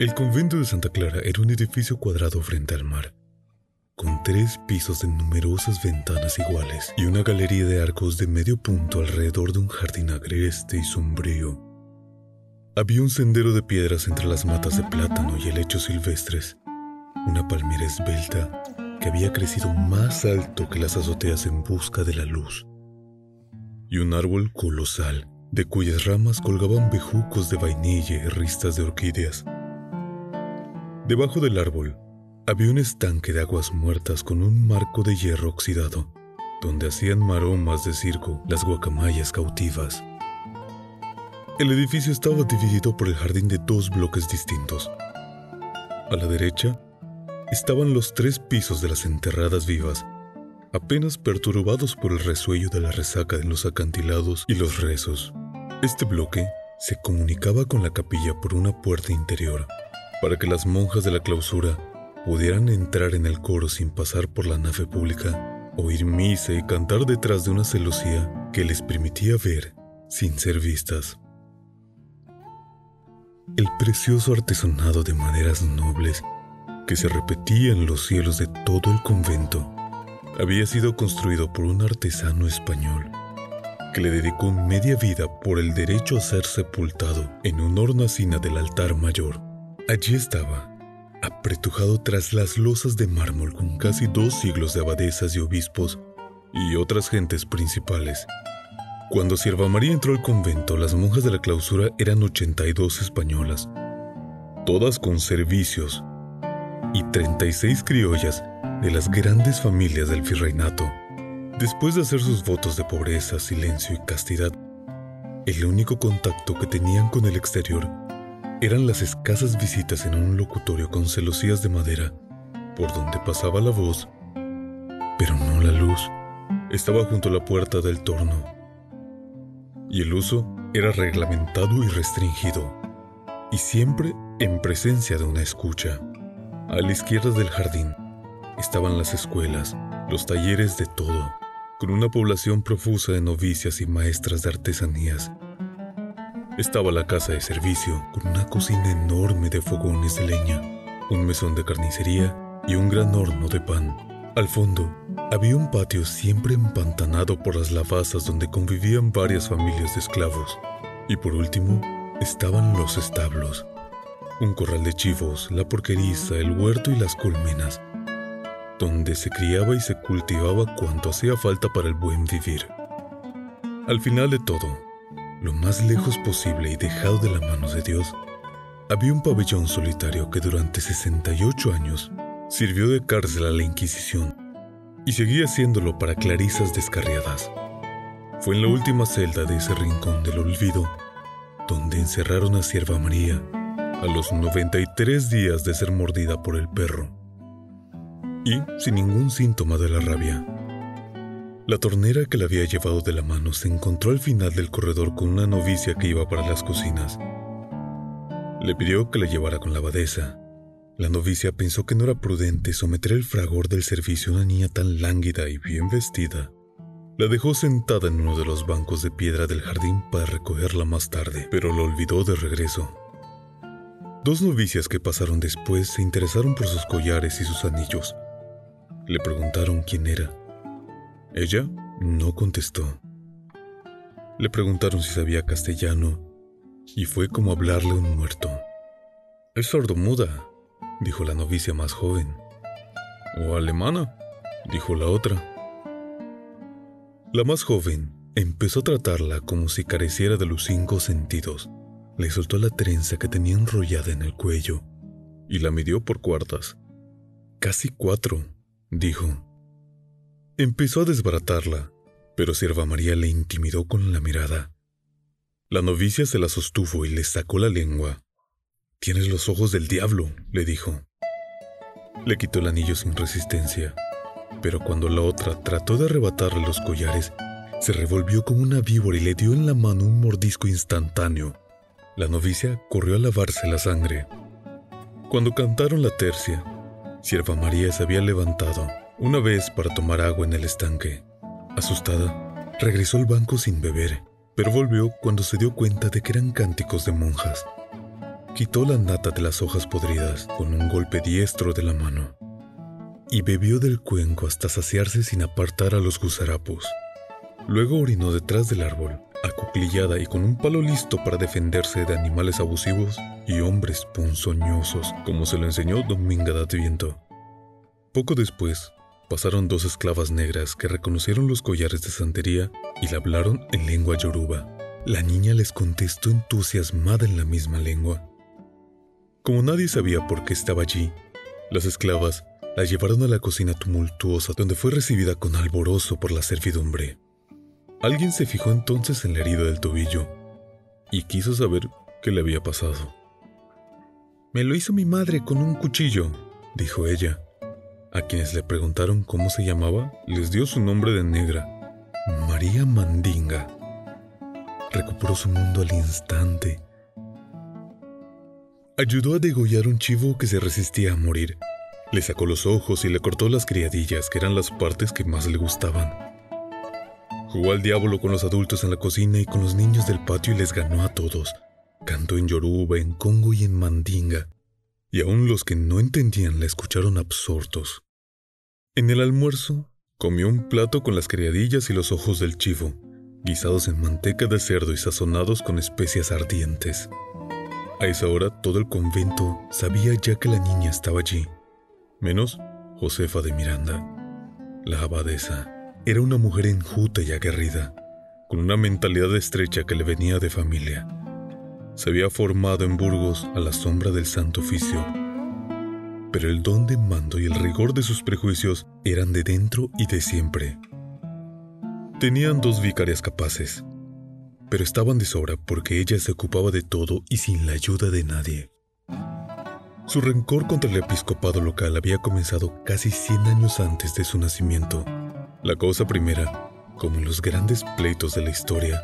El convento de Santa Clara era un edificio cuadrado frente al mar, con tres pisos de numerosas ventanas iguales y una galería de arcos de medio punto alrededor de un jardín agreste y sombrío. Había un sendero de piedras entre las matas de plátano y helechos silvestres, una palmera esbelta que había crecido más alto que las azoteas en busca de la luz, y un árbol colosal de cuyas ramas colgaban bejucos de vainilla y ristas de orquídeas. Debajo del árbol había un estanque de aguas muertas con un marco de hierro oxidado, donde hacían maromas de circo las guacamayas cautivas. El edificio estaba dividido por el jardín de dos bloques distintos. A la derecha estaban los tres pisos de las enterradas vivas, apenas perturbados por el resuello de la resaca de los acantilados y los rezos. Este bloque se comunicaba con la capilla por una puerta interior para que las monjas de la clausura pudieran entrar en el coro sin pasar por la nave pública, oír misa y cantar detrás de una celosía que les permitía ver sin ser vistas. El precioso artesonado de maderas nobles que se repetía en los cielos de todo el convento había sido construido por un artesano español que le dedicó media vida por el derecho a ser sepultado en una hornacina del altar mayor. Allí estaba, apretujado tras las losas de mármol con casi dos siglos de abadesas y obispos y otras gentes principales. Cuando Sierva María entró al convento, las monjas de la clausura eran 82 españolas, todas con servicios, y 36 criollas de las grandes familias del virreinato. Después de hacer sus votos de pobreza, silencio y castidad, el único contacto que tenían con el exterior eran las escasas visitas en un locutorio con celosías de madera, por donde pasaba la voz, pero no la luz. Estaba junto a la puerta del torno, y el uso era reglamentado y restringido, y siempre en presencia de una escucha. A la izquierda del jardín estaban las escuelas, los talleres de todo, con una población profusa de novicias y maestras de artesanías estaba la casa de servicio, con una cocina enorme de fogones de leña, un mesón de carnicería y un gran horno de pan. Al fondo, había un patio siempre empantanado por las lavazas donde convivían varias familias de esclavos. Y por último, estaban los establos, un corral de chivos, la porqueriza, el huerto y las colmenas, donde se criaba y se cultivaba cuanto hacía falta para el buen vivir. Al final de todo, lo más lejos posible y dejado de la mano de Dios, había un pabellón solitario que durante 68 años sirvió de cárcel a la Inquisición y seguía haciéndolo para clarisas descarriadas. Fue en la última celda de ese rincón del olvido donde encerraron a Sierva María a los 93 días de ser mordida por el perro y sin ningún síntoma de la rabia. La tornera que la había llevado de la mano se encontró al final del corredor con una novicia que iba para las cocinas. Le pidió que la llevara con la abadesa. La novicia pensó que no era prudente someter el fragor del servicio a una niña tan lánguida y bien vestida. La dejó sentada en uno de los bancos de piedra del jardín para recogerla más tarde, pero lo olvidó de regreso. Dos novicias que pasaron después se interesaron por sus collares y sus anillos. Le preguntaron quién era ella no contestó. Le preguntaron si sabía castellano y fue como hablarle a un muerto. Es sordomuda, dijo la novicia más joven. O alemana, dijo la otra. La más joven empezó a tratarla como si careciera de los cinco sentidos. Le soltó la trenza que tenía enrollada en el cuello y la midió por cuartas. Casi cuatro, dijo. Empezó a desbaratarla, pero Sierva María le intimidó con la mirada. La novicia se la sostuvo y le sacó la lengua. Tienes los ojos del diablo, le dijo. Le quitó el anillo sin resistencia, pero cuando la otra trató de arrebatarle los collares, se revolvió como una víbora y le dio en la mano un mordisco instantáneo. La novicia corrió a lavarse la sangre. Cuando cantaron la tercia, Sierva María se había levantado una vez para tomar agua en el estanque. Asustada, regresó al banco sin beber, pero volvió cuando se dio cuenta de que eran cánticos de monjas. Quitó la nata de las hojas podridas con un golpe diestro de la mano y bebió del cuenco hasta saciarse sin apartar a los gusarapos. Luego orinó detrás del árbol, acuclillada y con un palo listo para defenderse de animales abusivos y hombres ponzoñosos, como se lo enseñó Dominga de Viento. Poco después, pasaron dos esclavas negras que reconocieron los collares de santería y le hablaron en lengua yoruba. La niña les contestó entusiasmada en la misma lengua. Como nadie sabía por qué estaba allí, las esclavas la llevaron a la cocina tumultuosa donde fue recibida con alborozo por la servidumbre. Alguien se fijó entonces en la herida del tobillo y quiso saber qué le había pasado. Me lo hizo mi madre con un cuchillo, dijo ella. A quienes le preguntaron cómo se llamaba, les dio su nombre de negra, María Mandinga. Recuperó su mundo al instante. Ayudó a degollar un chivo que se resistía a morir. Le sacó los ojos y le cortó las criadillas, que eran las partes que más le gustaban. Jugó al diablo con los adultos en la cocina y con los niños del patio y les ganó a todos. Cantó en Yoruba, en Congo y en Mandinga y aún los que no entendían la escucharon absortos. En el almuerzo, comió un plato con las criadillas y los ojos del chivo, guisados en manteca de cerdo y sazonados con especias ardientes. A esa hora todo el convento sabía ya que la niña estaba allí, menos Josefa de Miranda. La abadesa era una mujer enjuta y aguerrida, con una mentalidad estrecha que le venía de familia se había formado en Burgos a la sombra del Santo Oficio. Pero el don de mando y el rigor de sus prejuicios eran de dentro y de siempre. Tenían dos vicarias capaces, pero estaban de sobra porque ella se ocupaba de todo y sin la ayuda de nadie. Su rencor contra el episcopado local había comenzado casi 100 años antes de su nacimiento. La cosa primera, como en los grandes pleitos de la historia,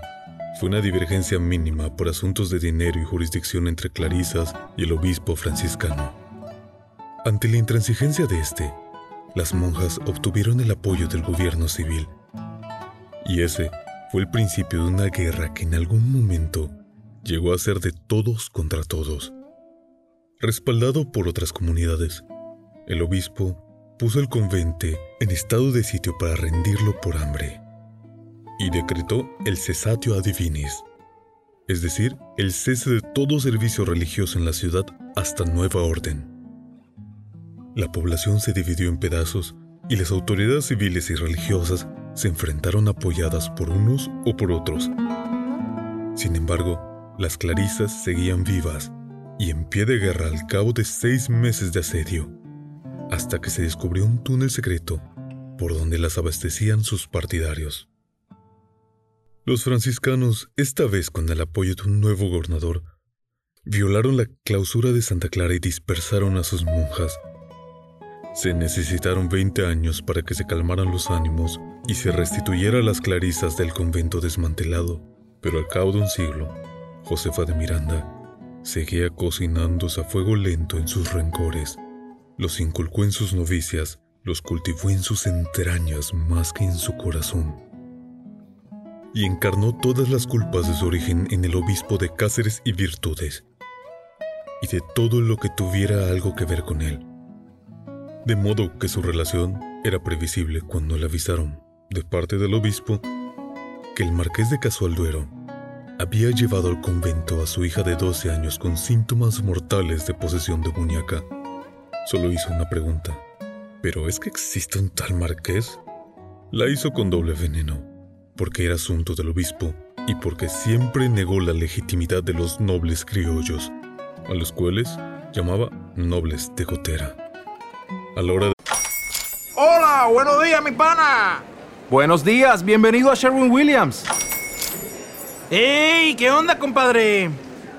fue una divergencia mínima por asuntos de dinero y jurisdicción entre Clarisas y el obispo franciscano. Ante la intransigencia de este, las monjas obtuvieron el apoyo del gobierno civil. Y ese fue el principio de una guerra que en algún momento llegó a ser de todos contra todos. Respaldado por otras comunidades, el obispo puso el convente en estado de sitio para rendirlo por hambre y decretó el cesatio a divinis, es decir, el cese de todo servicio religioso en la ciudad hasta nueva orden. La población se dividió en pedazos y las autoridades civiles y religiosas se enfrentaron apoyadas por unos o por otros. Sin embargo, las clarisas seguían vivas y en pie de guerra al cabo de seis meses de asedio, hasta que se descubrió un túnel secreto por donde las abastecían sus partidarios. Los franciscanos, esta vez con el apoyo de un nuevo gobernador, violaron la clausura de Santa Clara y dispersaron a sus monjas. Se necesitaron 20 años para que se calmaran los ánimos y se restituyera las clarisas del convento desmantelado, pero al cabo de un siglo, Josefa de Miranda seguía cocinándose a fuego lento en sus rencores. Los inculcó en sus novicias, los cultivó en sus entrañas más que en su corazón y encarnó todas las culpas de su origen en el obispo de Cáceres y Virtudes, y de todo lo que tuviera algo que ver con él. De modo que su relación era previsible cuando le avisaron, de parte del obispo, que el marqués de Casualduero había llevado al convento a su hija de 12 años con síntomas mortales de posesión de muñeca. Solo hizo una pregunta. ¿Pero es que existe un tal marqués? La hizo con doble veneno porque era asunto del obispo y porque siempre negó la legitimidad de los nobles criollos, a los cuales llamaba nobles de gotera. A la hora de... ¡Hola! ¡Buenos días, mi pana! Buenos días, bienvenido a Sherwin Williams. ¡Ey! ¿Qué onda, compadre?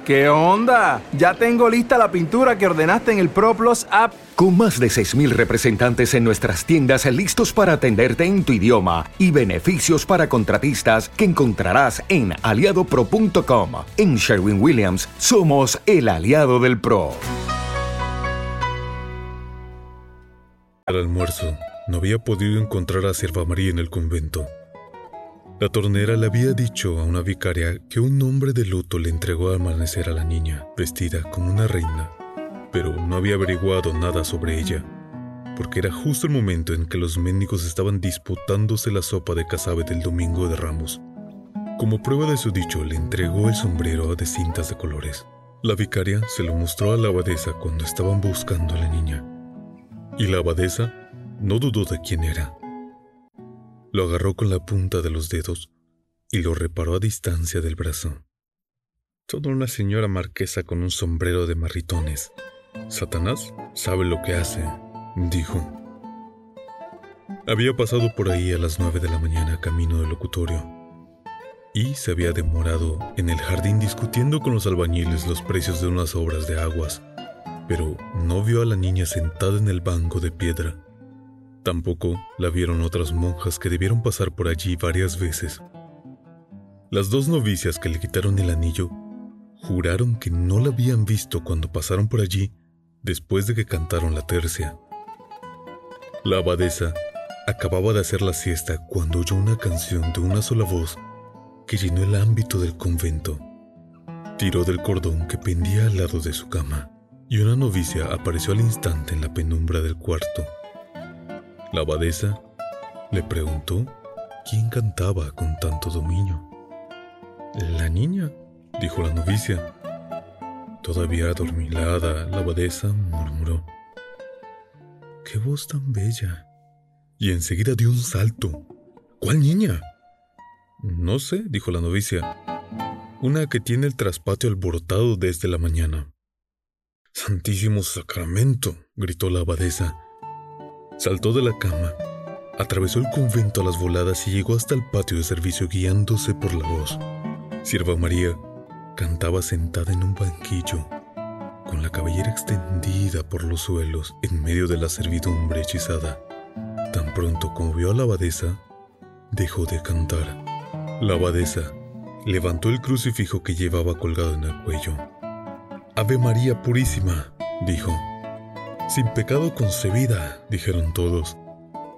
¿Qué onda? Ya tengo lista la pintura que ordenaste en el ProPlus app. Con más de 6.000 representantes en nuestras tiendas listos para atenderte en tu idioma y beneficios para contratistas que encontrarás en aliadopro.com. En Sherwin Williams somos el aliado del PRO. Al almuerzo, no había podido encontrar a Sierva María en el convento. La tornera le había dicho a una vicaria que un hombre de luto le entregó al amanecer a la niña, vestida como una reina, pero no había averiguado nada sobre ella, porque era justo el momento en que los médicos estaban disputándose la sopa de casabe del domingo de Ramos. Como prueba de su dicho, le entregó el sombrero de cintas de colores. La vicaria se lo mostró a la abadesa cuando estaban buscando a la niña. Y la abadesa no dudó de quién era. Lo agarró con la punta de los dedos y lo reparó a distancia del brazo. Toda una señora marquesa con un sombrero de marritones. Satanás sabe lo que hace, dijo. Había pasado por ahí a las nueve de la mañana camino del locutorio y se había demorado en el jardín discutiendo con los albañiles los precios de unas obras de aguas, pero no vio a la niña sentada en el banco de piedra Tampoco la vieron otras monjas que debieron pasar por allí varias veces. Las dos novicias que le quitaron el anillo juraron que no la habían visto cuando pasaron por allí después de que cantaron la tercia. La abadesa acababa de hacer la siesta cuando oyó una canción de una sola voz que llenó el ámbito del convento. Tiró del cordón que pendía al lado de su cama y una novicia apareció al instante en la penumbra del cuarto. La abadesa le preguntó quién cantaba con tanto dominio. La niña, dijo la novicia. Todavía adormilada, la abadesa murmuró. ¡Qué voz tan bella! Y enseguida dio un salto. ¿Cuál niña? No sé, dijo la novicia. Una que tiene el traspatio alborotado desde la mañana. Santísimo Sacramento, gritó la abadesa Saltó de la cama, atravesó el convento a las voladas y llegó hasta el patio de servicio guiándose por la voz. Sierva María cantaba sentada en un banquillo, con la cabellera extendida por los suelos en medio de la servidumbre hechizada. Tan pronto como vio a la abadesa, dejó de cantar. La abadesa levantó el crucifijo que llevaba colgado en el cuello. Ave María Purísima, dijo. Sin pecado concebida, dijeron todos.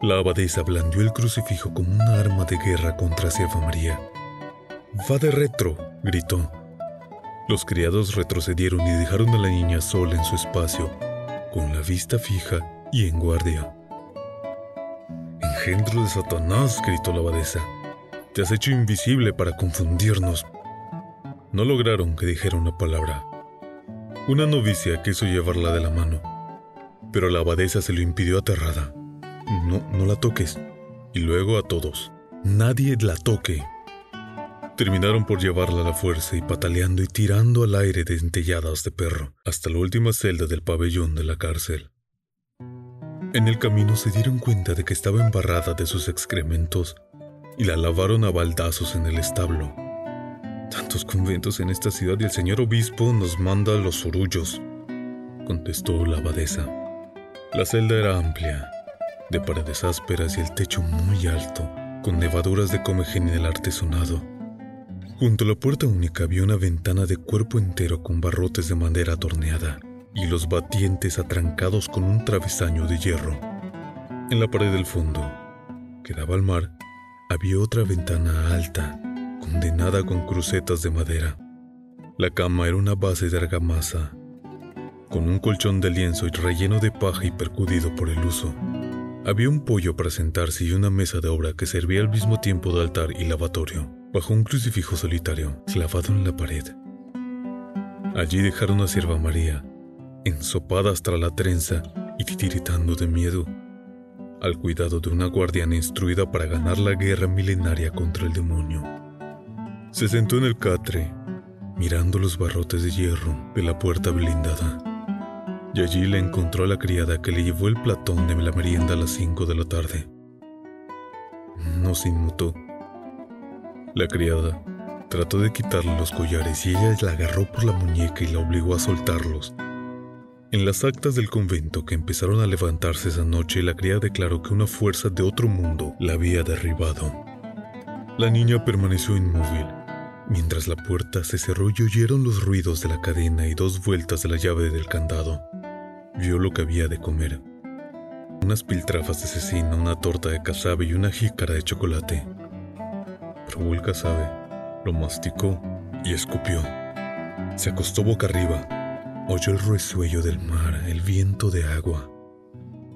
La abadesa blandió el crucifijo como una arma de guerra contra Sierva María. Va de retro, gritó. Los criados retrocedieron y dejaron a la niña sola en su espacio, con la vista fija y en guardia. Engendro de Satanás, gritó la abadesa. Te has hecho invisible para confundirnos. No lograron que dijera una palabra. Una novicia quiso llevarla de la mano pero la abadesa se lo impidió aterrada. No, no la toques. Y luego a todos. Nadie la toque. Terminaron por llevarla a la fuerza y pataleando y tirando al aire dentelladas de perro hasta la última celda del pabellón de la cárcel. En el camino se dieron cuenta de que estaba embarrada de sus excrementos y la lavaron a baldazos en el establo. Tantos conventos en esta ciudad y el señor obispo nos manda los sorullos, contestó la abadesa. La celda era amplia, de paredes ásperas y el techo muy alto, con nevaduras de comején en el artesonado. Junto a la puerta única había una ventana de cuerpo entero con barrotes de madera torneada y los batientes atrancados con un travesaño de hierro. En la pared del fondo, que daba al mar, había otra ventana alta, condenada con crucetas de madera. La cama era una base de argamasa con un colchón de lienzo y relleno de paja y percudido por el uso. Había un pollo para sentarse y una mesa de obra que servía al mismo tiempo de altar y lavatorio, bajo un crucifijo solitario clavado en la pared. Allí dejaron a Sierva María, ensopada hasta la trenza y titiritando de miedo, al cuidado de una guardiana instruida para ganar la guerra milenaria contra el demonio. Se sentó en el catre, mirando los barrotes de hierro de la puerta blindada y allí le encontró a la criada que le llevó el platón de la merienda a las 5 de la tarde. No se inmutó. La criada trató de quitarle los collares y ella la agarró por la muñeca y la obligó a soltarlos. En las actas del convento que empezaron a levantarse esa noche, la criada declaró que una fuerza de otro mundo la había derribado. La niña permaneció inmóvil, mientras la puerta se cerró y oyeron los ruidos de la cadena y dos vueltas de la llave del candado. Vio lo que había de comer. Unas piltrafas de cecina, una torta de casabe y una jícara de chocolate. Probó el casabe, lo masticó y escupió. Se acostó boca arriba Oyó el resuello del mar, el viento de agua,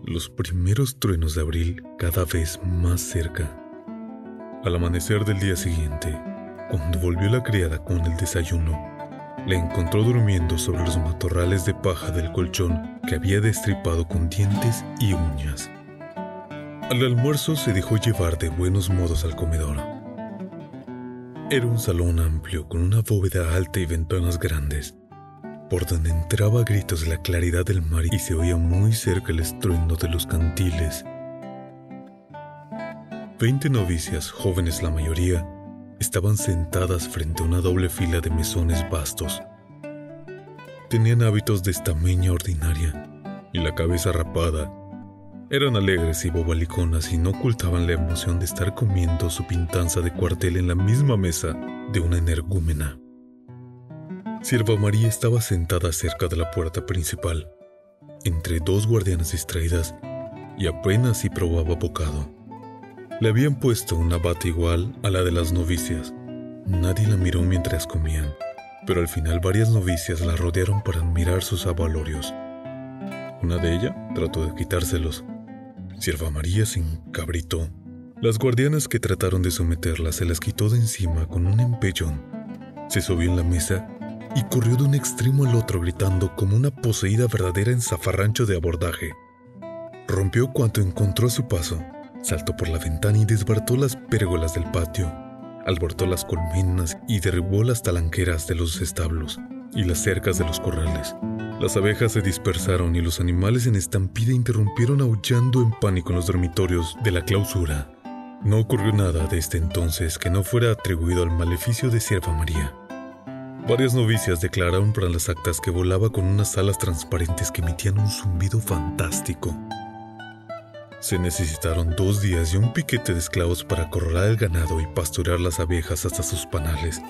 los primeros truenos de abril cada vez más cerca. Al amanecer del día siguiente, cuando volvió la criada con el desayuno, la encontró durmiendo sobre los matorrales de paja del colchón que había destripado con dientes y uñas. Al almuerzo se dejó llevar de buenos modos al comedor. Era un salón amplio con una bóveda alta y ventanas grandes por donde entraba gritos la claridad del mar y se oía muy cerca el estruendo de los cantiles. Veinte novicias, jóvenes la mayoría, estaban sentadas frente a una doble fila de mesones vastos. Tenían hábitos de estameña ordinaria y la cabeza rapada. Eran alegres y bobaliconas y no ocultaban la emoción de estar comiendo su pintanza de cuartel en la misma mesa de una energúmena. Sierva María estaba sentada cerca de la puerta principal, entre dos guardianas distraídas, y apenas si probaba bocado. Le habían puesto una bata igual a la de las novicias. Nadie la miró mientras comían, pero al final varias novicias la rodearon para admirar sus avalorios. Una de ellas trató de quitárselos. Sierva María se encabritó. Las guardianas que trataron de someterla se las quitó de encima con un empellón. Se subió en la mesa y corrió de un extremo al otro gritando como una poseída verdadera en zafarrancho de abordaje. Rompió cuanto encontró a su paso, saltó por la ventana y desbartó las pérgolas del patio, alborotó las colmenas y derribó las talanqueras de los establos y las cercas de los corrales. Las abejas se dispersaron y los animales en estampida interrumpieron aullando en pánico en los dormitorios de la clausura. No ocurrió nada desde entonces que no fuera atribuido al maleficio de Sierva María. Varias novicias declararon para las actas que volaba con unas alas transparentes que emitían un zumbido fantástico. Se necesitaron dos días y un piquete de esclavos para acorralar el ganado y pastorear las abejas hasta sus panales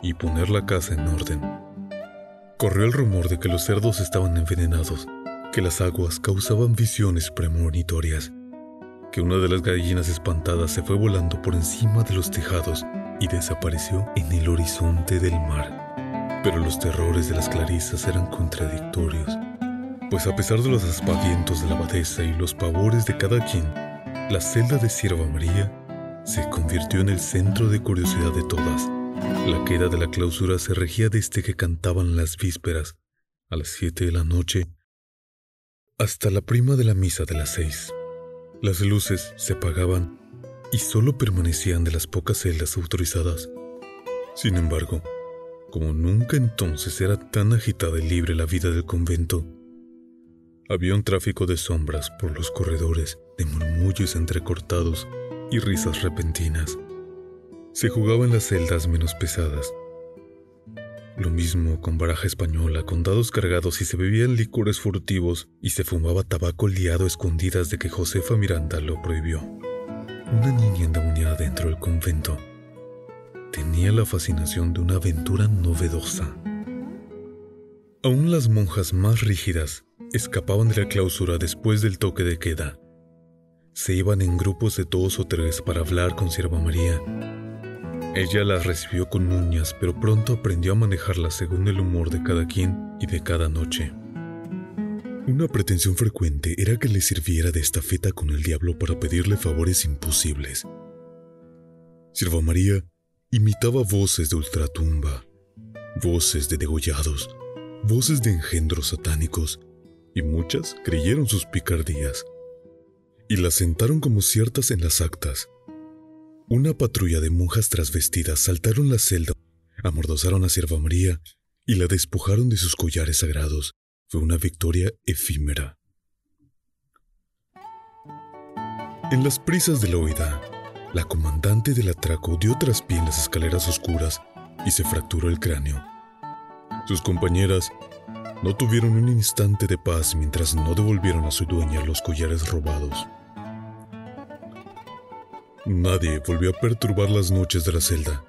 y poner la casa en orden. Corrió el rumor de que los cerdos estaban envenenados, que las aguas causaban visiones premonitorias, que una de las gallinas espantadas se fue volando por encima de los tejados y desapareció en el horizonte del mar. Pero los terrores de las clarisas eran contradictorios, pues a pesar de los aspavientos de la abadesa y los pavores de cada quien, la celda de Sierva María se convirtió en el centro de curiosidad de todas. La queda de la clausura se regía desde que cantaban las vísperas, a las siete de la noche, hasta la prima de la misa de las seis. Las luces se apagaban y solo permanecían de las pocas celdas autorizadas. Sin embargo, como nunca entonces era tan agitada y libre la vida del convento, había un tráfico de sombras por los corredores, de murmullos entrecortados y risas repentinas. Se jugaba en las celdas menos pesadas. Lo mismo con baraja española, con dados cargados y se bebían licores furtivos y se fumaba tabaco liado a escondidas de que Josefa Miranda lo prohibió. Una niña endemoniada dentro del convento tenía la fascinación de una aventura novedosa. Aún las monjas más rígidas escapaban de la clausura después del toque de queda. Se iban en grupos de dos o tres para hablar con Sierva María. Ella las recibió con uñas, pero pronto aprendió a manejarlas según el humor de cada quien y de cada noche. Una pretensión frecuente era que le sirviera de estafeta con el diablo para pedirle favores imposibles. Sierva María imitaba voces de ultratumba, voces de degollados, voces de engendros satánicos, y muchas creyeron sus picardías, y las sentaron como ciertas en las actas. Una patrulla de monjas trasvestidas saltaron la celda, amordosaron a Sierva María y la despojaron de sus collares sagrados fue una victoria efímera. En las prisas de la huida, la comandante del atraco dio traspié en las escaleras oscuras y se fracturó el cráneo. Sus compañeras no tuvieron un instante de paz mientras no devolvieron a su dueña los collares robados. Nadie volvió a perturbar las noches de la celda.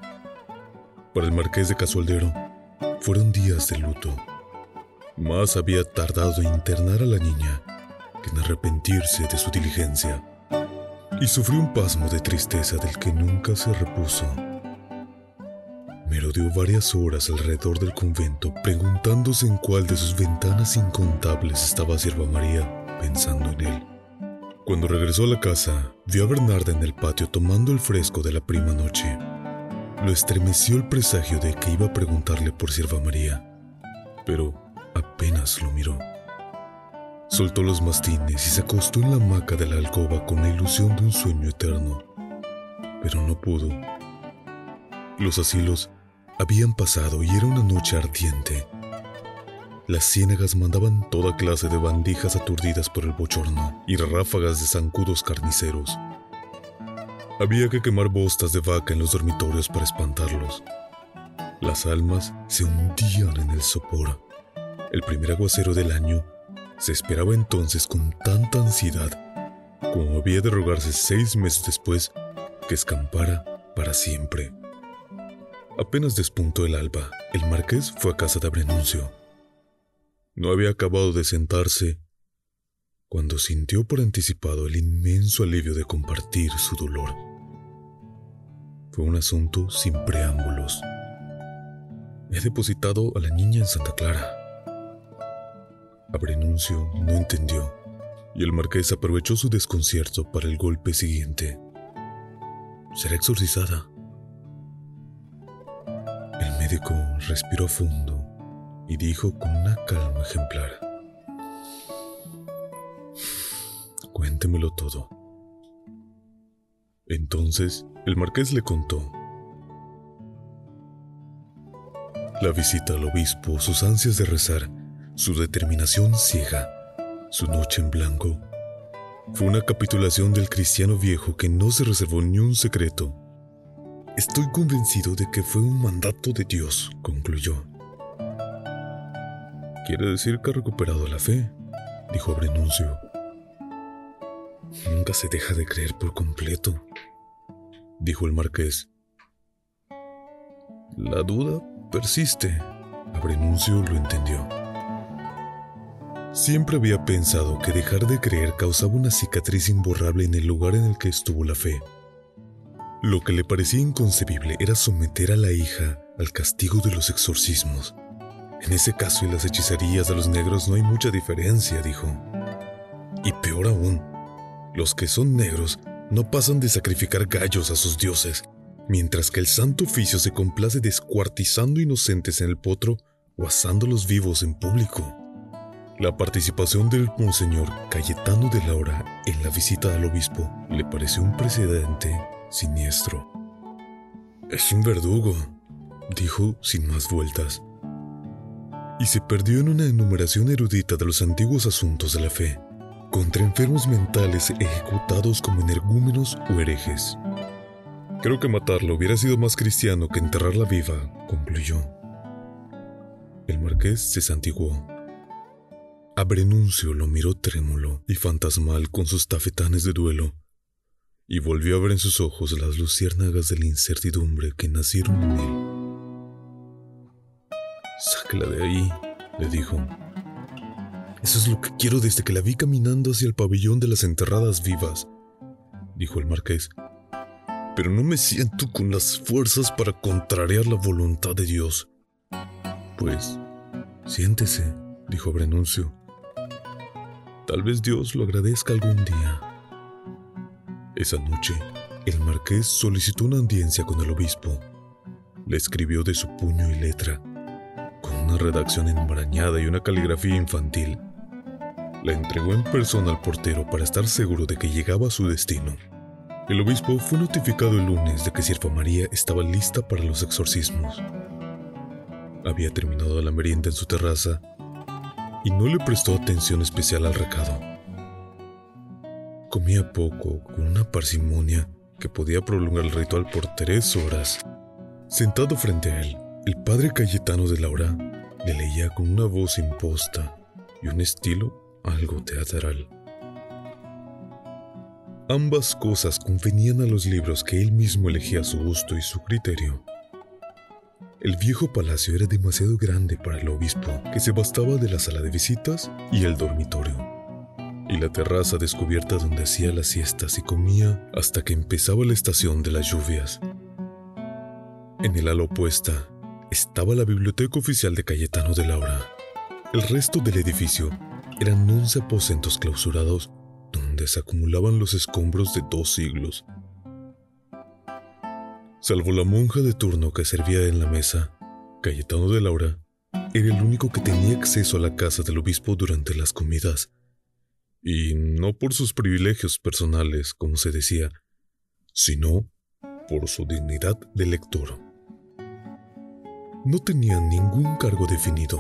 Para el marqués de Casualdero, fueron días de luto. Más había tardado en internar a la niña que en arrepentirse de su diligencia, y sufrió un pasmo de tristeza del que nunca se repuso. Merodeó varias horas alrededor del convento preguntándose en cuál de sus ventanas incontables estaba Sierva María, pensando en él. Cuando regresó a la casa, vio a Bernarda en el patio tomando el fresco de la prima noche. Lo estremeció el presagio de que iba a preguntarle por Sierva María, pero apenas lo miró. Soltó los mastines y se acostó en la hamaca de la alcoba con la ilusión de un sueño eterno, pero no pudo. Los asilos habían pasado y era una noche ardiente. Las ciénagas mandaban toda clase de bandijas aturdidas por el bochorno y ráfagas de zancudos carniceros. Había que quemar bostas de vaca en los dormitorios para espantarlos. Las almas se hundían en el sopor. El primer aguacero del año se esperaba entonces con tanta ansiedad como había de rogarse seis meses después que escampara para siempre. Apenas despuntó el alba, el marqués fue a casa de Abrenuncio. No había acabado de sentarse cuando sintió por anticipado el inmenso alivio de compartir su dolor. Fue un asunto sin preámbulos. He depositado a la niña en Santa Clara. Abrenuncio no entendió y el marqués aprovechó su desconcierto para el golpe siguiente. Será exorcizada. Médico respiró fondo y dijo con una calma ejemplar. Cuéntemelo todo. Entonces el marqués le contó. La visita al obispo, sus ansias de rezar, su determinación ciega, su noche en blanco, fue una capitulación del cristiano viejo que no se reservó ni un secreto. Estoy convencido de que fue un mandato de Dios, concluyó. Quiere decir que ha recuperado la fe, dijo Brenuncio. Nunca se deja de creer por completo, dijo el marqués. La duda persiste. Abrenuncio lo entendió. Siempre había pensado que dejar de creer causaba una cicatriz imborrable en el lugar en el que estuvo la fe. Lo que le parecía inconcebible era someter a la hija al castigo de los exorcismos. En ese caso y las hechicerías de los negros no hay mucha diferencia, dijo. Y peor aún, los que son negros no pasan de sacrificar gallos a sus dioses, mientras que el santo oficio se complace descuartizando inocentes en el potro o asándolos vivos en público. La participación del Monseñor Cayetano de Laura en la visita al obispo le pareció un precedente siniestro. Es un verdugo, dijo sin más vueltas, y se perdió en una enumeración erudita de los antiguos asuntos de la fe, contra enfermos mentales ejecutados como energúmenos o herejes. Creo que matarlo hubiera sido más cristiano que enterrarla viva, concluyó. El marqués se santiguó. Abrenuncio lo miró trémulo y fantasmal con sus tafetanes de duelo, y volvió a ver en sus ojos las luciérnagas de la incertidumbre que nacieron en él. Sáquela de ahí, le dijo. Eso es lo que quiero desde que la vi caminando hacia el pabellón de las enterradas vivas, dijo el marqués. Pero no me siento con las fuerzas para contrariar la voluntad de Dios. Pues, siéntese, dijo Brenuncio. Tal vez Dios lo agradezca algún día. Esa noche, el marqués solicitó una audiencia con el obispo. Le escribió de su puño y letra, con una redacción enmarañada y una caligrafía infantil. La entregó en persona al portero para estar seguro de que llegaba a su destino. El obispo fue notificado el lunes de que Sierva María estaba lista para los exorcismos. Había terminado la merienda en su terraza y no le prestó atención especial al recado. Comía poco, con una parsimonia que podía prolongar el ritual por tres horas. Sentado frente a él, el padre Cayetano de Laura le leía con una voz imposta y un estilo algo teatral. Ambas cosas convenían a los libros que él mismo elegía a su gusto y su criterio. El viejo palacio era demasiado grande para el obispo, que se bastaba de la sala de visitas y el dormitorio, y la terraza descubierta donde hacía las siestas y comía hasta que empezaba la estación de las lluvias. En el ala opuesta estaba la biblioteca oficial de Cayetano de Laura. El resto del edificio eran once aposentos clausurados donde se acumulaban los escombros de dos siglos Salvo la monja de turno que servía en la mesa, Cayetano de Laura era el único que tenía acceso a la casa del obispo durante las comidas, y no por sus privilegios personales, como se decía, sino por su dignidad de lector. No tenía ningún cargo definido,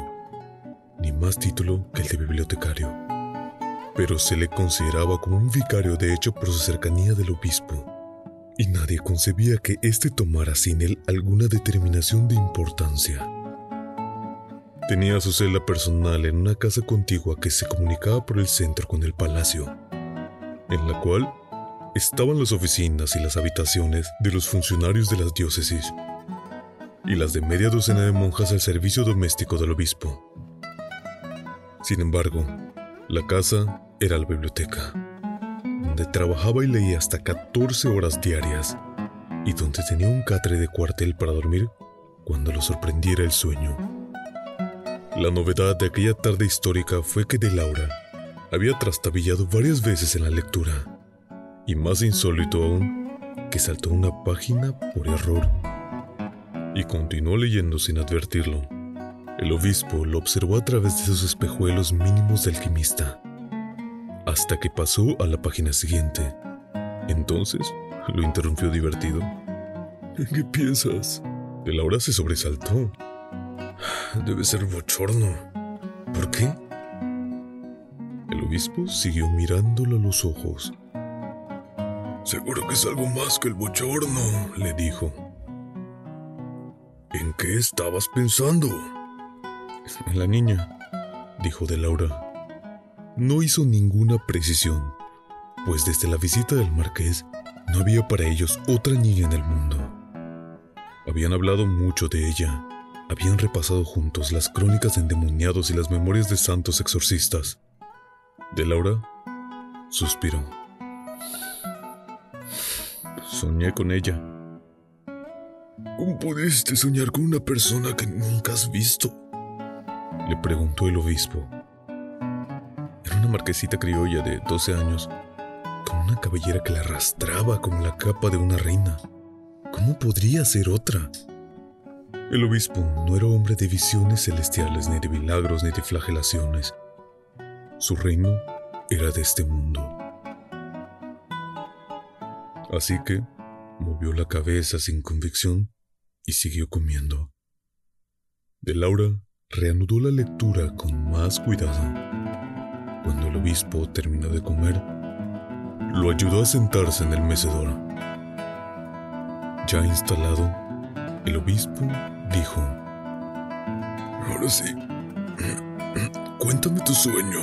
ni más título que el de bibliotecario, pero se le consideraba como un vicario de hecho por su cercanía del obispo y nadie concebía que éste tomara sin él alguna determinación de importancia. Tenía su celda personal en una casa contigua que se comunicaba por el centro con el palacio, en la cual estaban las oficinas y las habitaciones de los funcionarios de las diócesis y las de media docena de monjas al servicio doméstico del obispo. Sin embargo, la casa era la biblioteca donde trabajaba y leía hasta 14 horas diarias y donde tenía un catre de cuartel para dormir cuando lo sorprendiera el sueño. La novedad de aquella tarde histórica fue que de Laura había trastabillado varias veces en la lectura, y más insólito aún, que saltó una página por error y continuó leyendo sin advertirlo. El obispo lo observó a través de sus espejuelos mínimos de alquimista hasta que pasó a la página siguiente. Entonces lo interrumpió divertido. ¿Qué piensas? De Laura se sobresaltó. Debe ser bochorno. ¿Por qué? El obispo siguió mirándolo a los ojos. Seguro que es algo más que el bochorno, le dijo. ¿En qué estabas pensando? En la niña, dijo de Laura no hizo ninguna precisión, pues desde la visita del marqués no había para ellos otra niña en el mundo. Habían hablado mucho de ella, habían repasado juntos las crónicas de endemoniados y las memorias de santos exorcistas. De Laura suspiró. Soñé con ella. ¿Cómo pudiste soñar con una persona que nunca has visto? Le preguntó el obispo una marquesita criolla de 12 años, con una cabellera que la arrastraba como la capa de una reina. ¿Cómo podría ser otra? El obispo no era hombre de visiones celestiales, ni de milagros, ni de flagelaciones. Su reino era de este mundo. Así que movió la cabeza sin convicción y siguió comiendo. De Laura reanudó la lectura con más cuidado. Cuando el obispo terminó de comer, lo ayudó a sentarse en el mecedor. Ya instalado, el obispo dijo, Ahora sí, cuéntame tu sueño.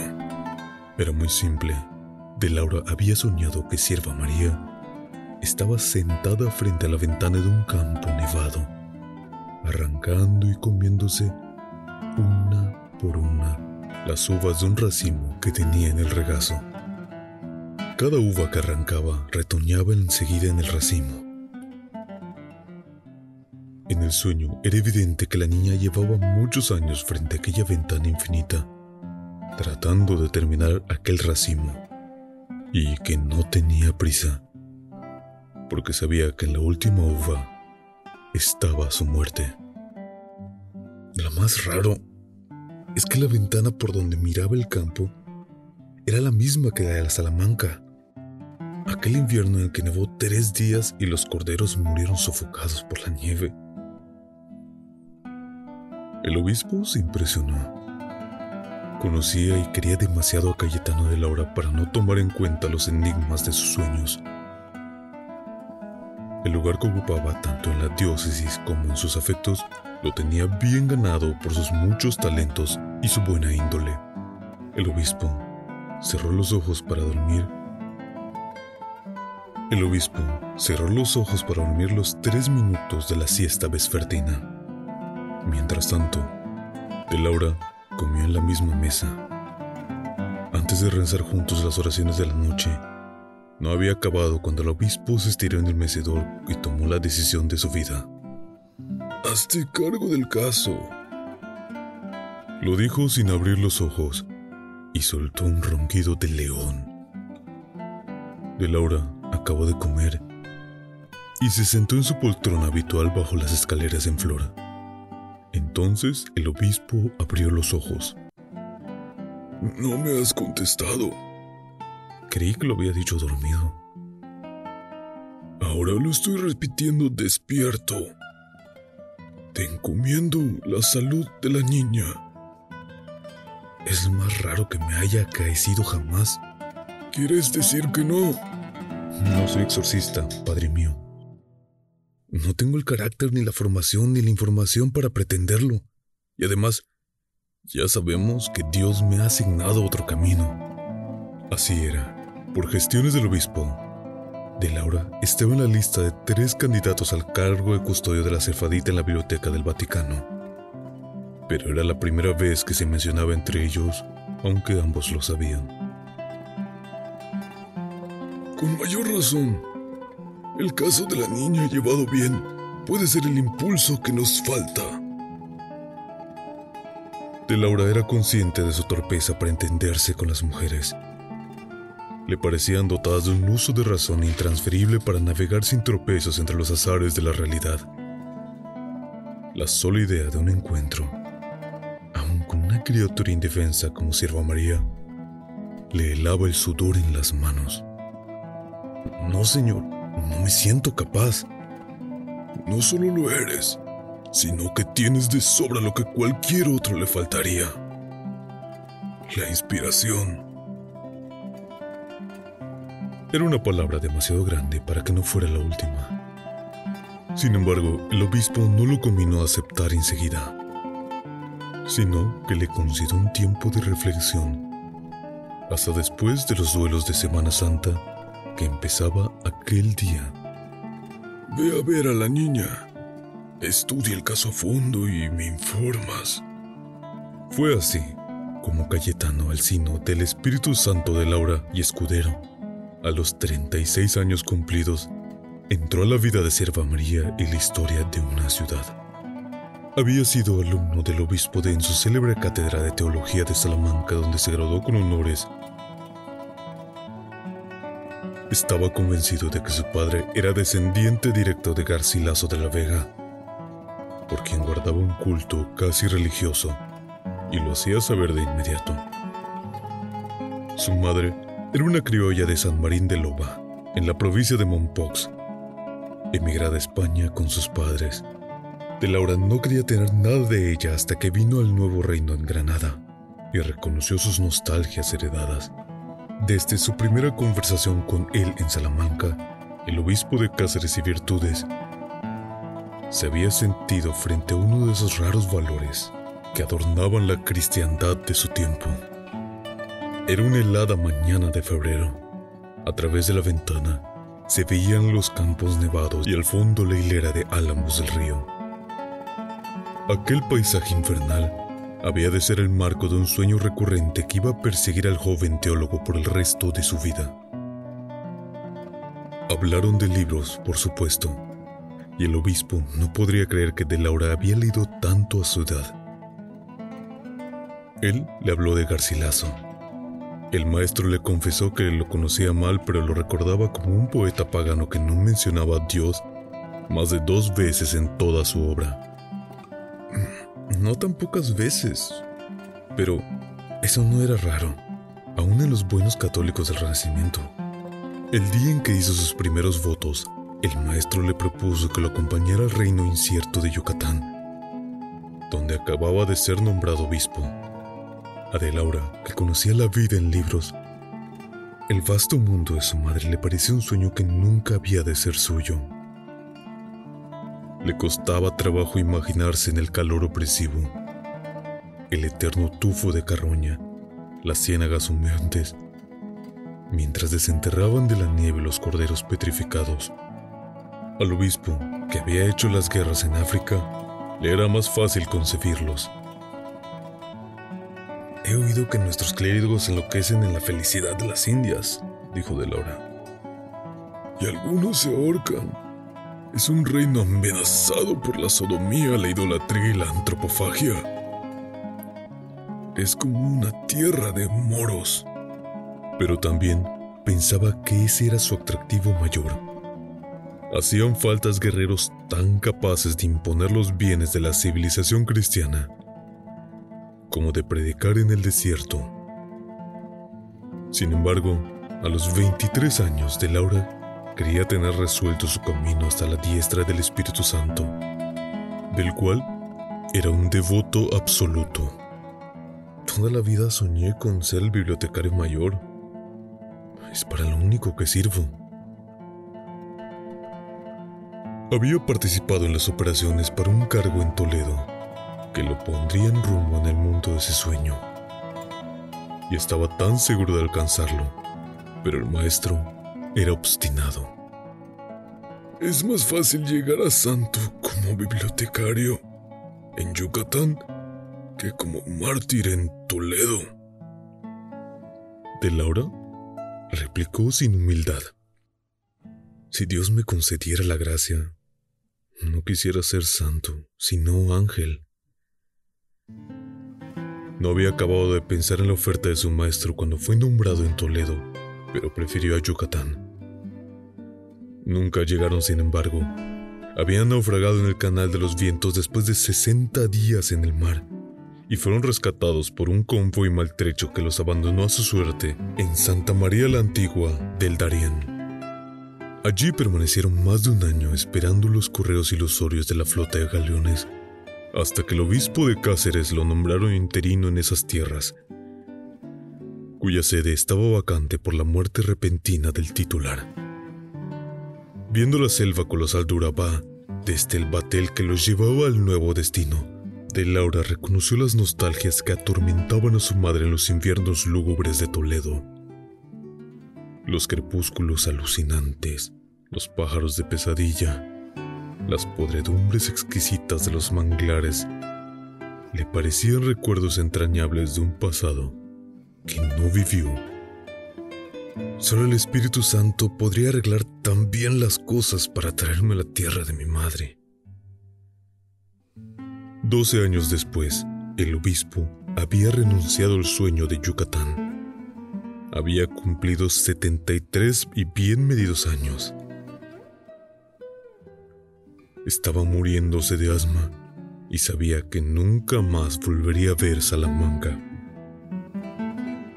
Era muy simple. De Laura había soñado que Sierva María estaba sentada frente a la ventana de un campo nevado, arrancando y comiéndose una por una las uvas de un racimo que tenía en el regazo. Cada uva que arrancaba retoñaba enseguida en el racimo. El sueño era evidente que la niña llevaba muchos años frente a aquella ventana infinita, tratando de terminar aquel racimo, y que no tenía prisa, porque sabía que en la última uva estaba su muerte. Lo más raro es que la ventana por donde miraba el campo era la misma que la de la Salamanca. Aquel invierno en el que nevó tres días y los corderos murieron sofocados por la nieve. El obispo se impresionó. Conocía y quería demasiado a Cayetano de Laura para no tomar en cuenta los enigmas de sus sueños. El lugar que ocupaba tanto en la diócesis como en sus afectos lo tenía bien ganado por sus muchos talentos y su buena índole. El obispo cerró los ojos para dormir. El obispo cerró los ojos para dormir los tres minutos de la siesta vespertina. Mientras tanto, De Laura comió en la misma mesa. Antes de rezar juntos las oraciones de la noche, no había acabado cuando el obispo se estiró en el mecedor y tomó la decisión de su vida. Hazte cargo del caso. Lo dijo sin abrir los ojos y soltó un ronquido de león. De Laura acabó de comer y se sentó en su poltrona habitual bajo las escaleras en flor. Entonces el obispo abrió los ojos. No me has contestado, Creí que lo había dicho dormido. Ahora lo estoy repitiendo despierto. Te encomiendo la salud de la niña. Es lo más raro que me haya acaecido jamás. ¿Quieres decir que no? No soy exorcista, padre mío. No tengo el carácter, ni la formación, ni la información para pretenderlo. Y además, ya sabemos que Dios me ha asignado otro camino. Así era. Por gestiones del obispo, de Laura estaba en la lista de tres candidatos al cargo de custodio de la cefadita en la Biblioteca del Vaticano. Pero era la primera vez que se mencionaba entre ellos, aunque ambos lo sabían. Con mayor razón, el caso de la niña llevado bien puede ser el impulso que nos falta. De Laura era consciente de su torpeza para entenderse con las mujeres le parecían dotadas de un uso de razón intransferible para navegar sin tropezos entre los azares de la realidad. La sola idea de un encuentro, aun con una criatura indefensa como Sierva María, le helaba el sudor en las manos. No, señor, no me siento capaz. No solo lo eres, sino que tienes de sobra lo que cualquier otro le faltaría. La inspiración era una palabra demasiado grande para que no fuera la última. Sin embargo, el obispo no lo combinó a aceptar enseguida, sino que le concedió un tiempo de reflexión, hasta después de los duelos de Semana Santa que empezaba aquel día. Ve a ver a la niña, estudia el caso a fondo y me informas. Fue así como Cayetano Alcino del Espíritu Santo de Laura y Escudero a los 36 años cumplidos, entró a la vida de Sierva María y la historia de una ciudad. Había sido alumno del obispo de en su célebre cátedra de teología de Salamanca, donde se graduó con honores. Estaba convencido de que su padre era descendiente directo de Garcilaso de la Vega, por quien guardaba un culto casi religioso y lo hacía saber de inmediato. Su madre era una criolla de San Marín de Loba, en la provincia de Mompox, emigrada a España con sus padres. De Laura no quería tener nada de ella hasta que vino al nuevo reino en Granada y reconoció sus nostalgias heredadas. Desde su primera conversación con él en Salamanca, el obispo de Cáceres y Virtudes se había sentido frente a uno de esos raros valores que adornaban la cristiandad de su tiempo. Era una helada mañana de febrero. A través de la ventana se veían los campos nevados y al fondo la hilera de álamos del río. Aquel paisaje infernal había de ser el marco de un sueño recurrente que iba a perseguir al joven teólogo por el resto de su vida. Hablaron de libros, por supuesto, y el obispo no podría creer que de Laura había leído tanto a su edad. Él le habló de Garcilaso, el maestro le confesó que lo conocía mal, pero lo recordaba como un poeta pagano que no mencionaba a Dios más de dos veces en toda su obra. No tan pocas veces, pero eso no era raro, aún en los buenos católicos del Renacimiento. El día en que hizo sus primeros votos, el maestro le propuso que lo acompañara al reino incierto de Yucatán, donde acababa de ser nombrado obispo. A de Laura, que conocía la vida en libros, el vasto mundo de su madre le parecía un sueño que nunca había de ser suyo. Le costaba trabajo imaginarse en el calor opresivo, el eterno tufo de carroña, las ciénagas humeantes, mientras desenterraban de la nieve los corderos petrificados. Al obispo, que había hecho las guerras en África, le era más fácil concebirlos. He oído que nuestros clérigos enloquecen en la felicidad de las Indias, dijo de Laura. Y algunos se ahorcan. Es un reino amenazado por la sodomía, la idolatría y la antropofagia. Es como una tierra de moros. Pero también pensaba que ese era su atractivo mayor. Hacían faltas guerreros tan capaces de imponer los bienes de la civilización cristiana como de predicar en el desierto. Sin embargo, a los 23 años de Laura quería tener resuelto su camino hasta la diestra del Espíritu Santo, del cual era un devoto absoluto. Toda la vida soñé con ser el bibliotecario mayor. Es para lo único que sirvo. Había participado en las operaciones para un cargo en Toledo que lo pondría en rumbo en el mundo de ese sueño. Y estaba tan seguro de alcanzarlo, pero el maestro era obstinado. Es más fácil llegar a santo como bibliotecario en Yucatán que como mártir en Toledo. ¿De Laura? replicó sin humildad. Si Dios me concediera la gracia, no quisiera ser santo, sino ángel. No había acabado de pensar en la oferta de su maestro cuando fue nombrado en Toledo, pero prefirió a Yucatán. Nunca llegaron, sin embargo. Habían naufragado en el Canal de los Vientos después de 60 días en el mar y fueron rescatados por un convoy maltrecho que los abandonó a su suerte en Santa María la Antigua del Darién. Allí permanecieron más de un año esperando los correos ilusorios de la flota de galeones hasta que el obispo de Cáceres lo nombraron interino en esas tierras, cuya sede estaba vacante por la muerte repentina del titular. Viendo la selva colosal de Urabá, desde el batel que los llevaba al nuevo destino, de Laura reconoció las nostalgias que atormentaban a su madre en los inviernos lúgubres de Toledo. Los crepúsculos alucinantes, los pájaros de pesadilla, las podredumbres exquisitas de los manglares le parecían recuerdos entrañables de un pasado que no vivió. Solo el Espíritu Santo podría arreglar tan bien las cosas para traerme a la tierra de mi madre. Doce años después, el obispo había renunciado al sueño de Yucatán. Había cumplido 73 y bien medidos años estaba muriéndose de asma y sabía que nunca más volvería a ver Salamanca.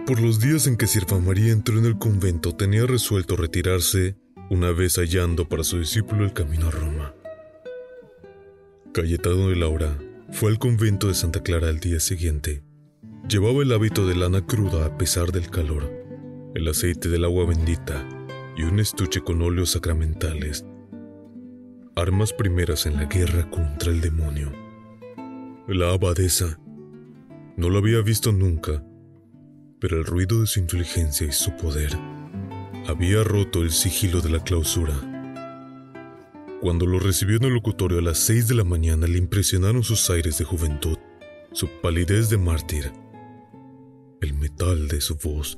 Por los días en que Sirva María entró en el convento tenía resuelto retirarse una vez hallando para su discípulo el camino a Roma. Cayetano de Laura fue al convento de Santa Clara al día siguiente. Llevaba el hábito de lana cruda a pesar del calor, el aceite del agua bendita y un estuche con óleos sacramentales armas primeras en la guerra contra el demonio. La abadesa no lo había visto nunca, pero el ruido de su inteligencia y su poder había roto el sigilo de la clausura. Cuando lo recibió en el locutorio a las seis de la mañana le impresionaron sus aires de juventud, su palidez de mártir, el metal de su voz,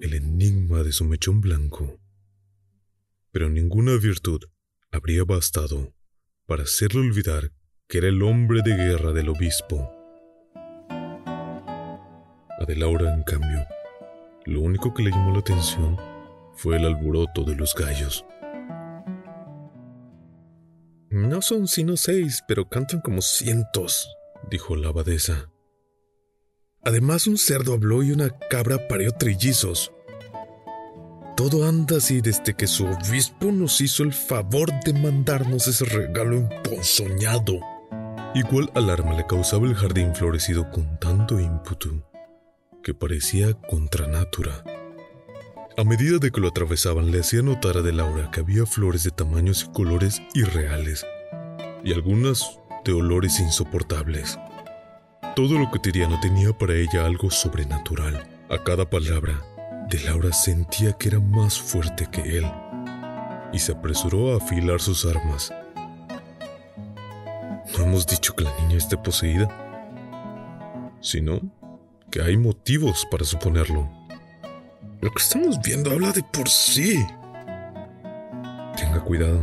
el enigma de su mechón blanco. Pero ninguna virtud habría bastado para hacerle olvidar que era el hombre de guerra del obispo. A de Laura, en cambio, lo único que le llamó la atención fue el alboroto de los gallos. No son sino seis, pero cantan como cientos, dijo la abadesa. Además, un cerdo habló y una cabra parió trillizos. Todo anda así desde que su obispo nos hizo el favor de mandarnos ese regalo emponzoñado. Igual alarma le causaba el jardín florecido con tanto ímpetu que parecía contra natura. A medida de que lo atravesaban, le hacía notar a De Laura que había flores de tamaños y colores irreales, y algunas de olores insoportables. Todo lo cotidiano tenía para ella algo sobrenatural. A cada palabra, de Laura sentía que era más fuerte que él y se apresuró a afilar sus armas. No hemos dicho que la niña esté poseída, sino que hay motivos para suponerlo. Lo que estamos viendo habla de por sí. Tenga cuidado.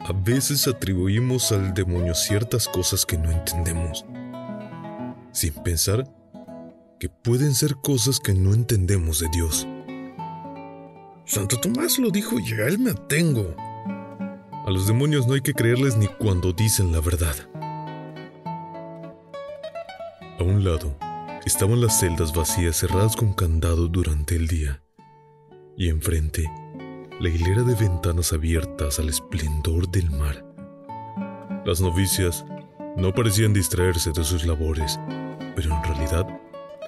A veces atribuimos al demonio ciertas cosas que no entendemos, sin pensar que pueden ser cosas que no entendemos de Dios. Santo Tomás lo dijo y a él me atengo. A los demonios no hay que creerles ni cuando dicen la verdad. A un lado estaban las celdas vacías cerradas con candado durante el día, y enfrente la hilera de ventanas abiertas al esplendor del mar. Las novicias no parecían distraerse de sus labores, pero en realidad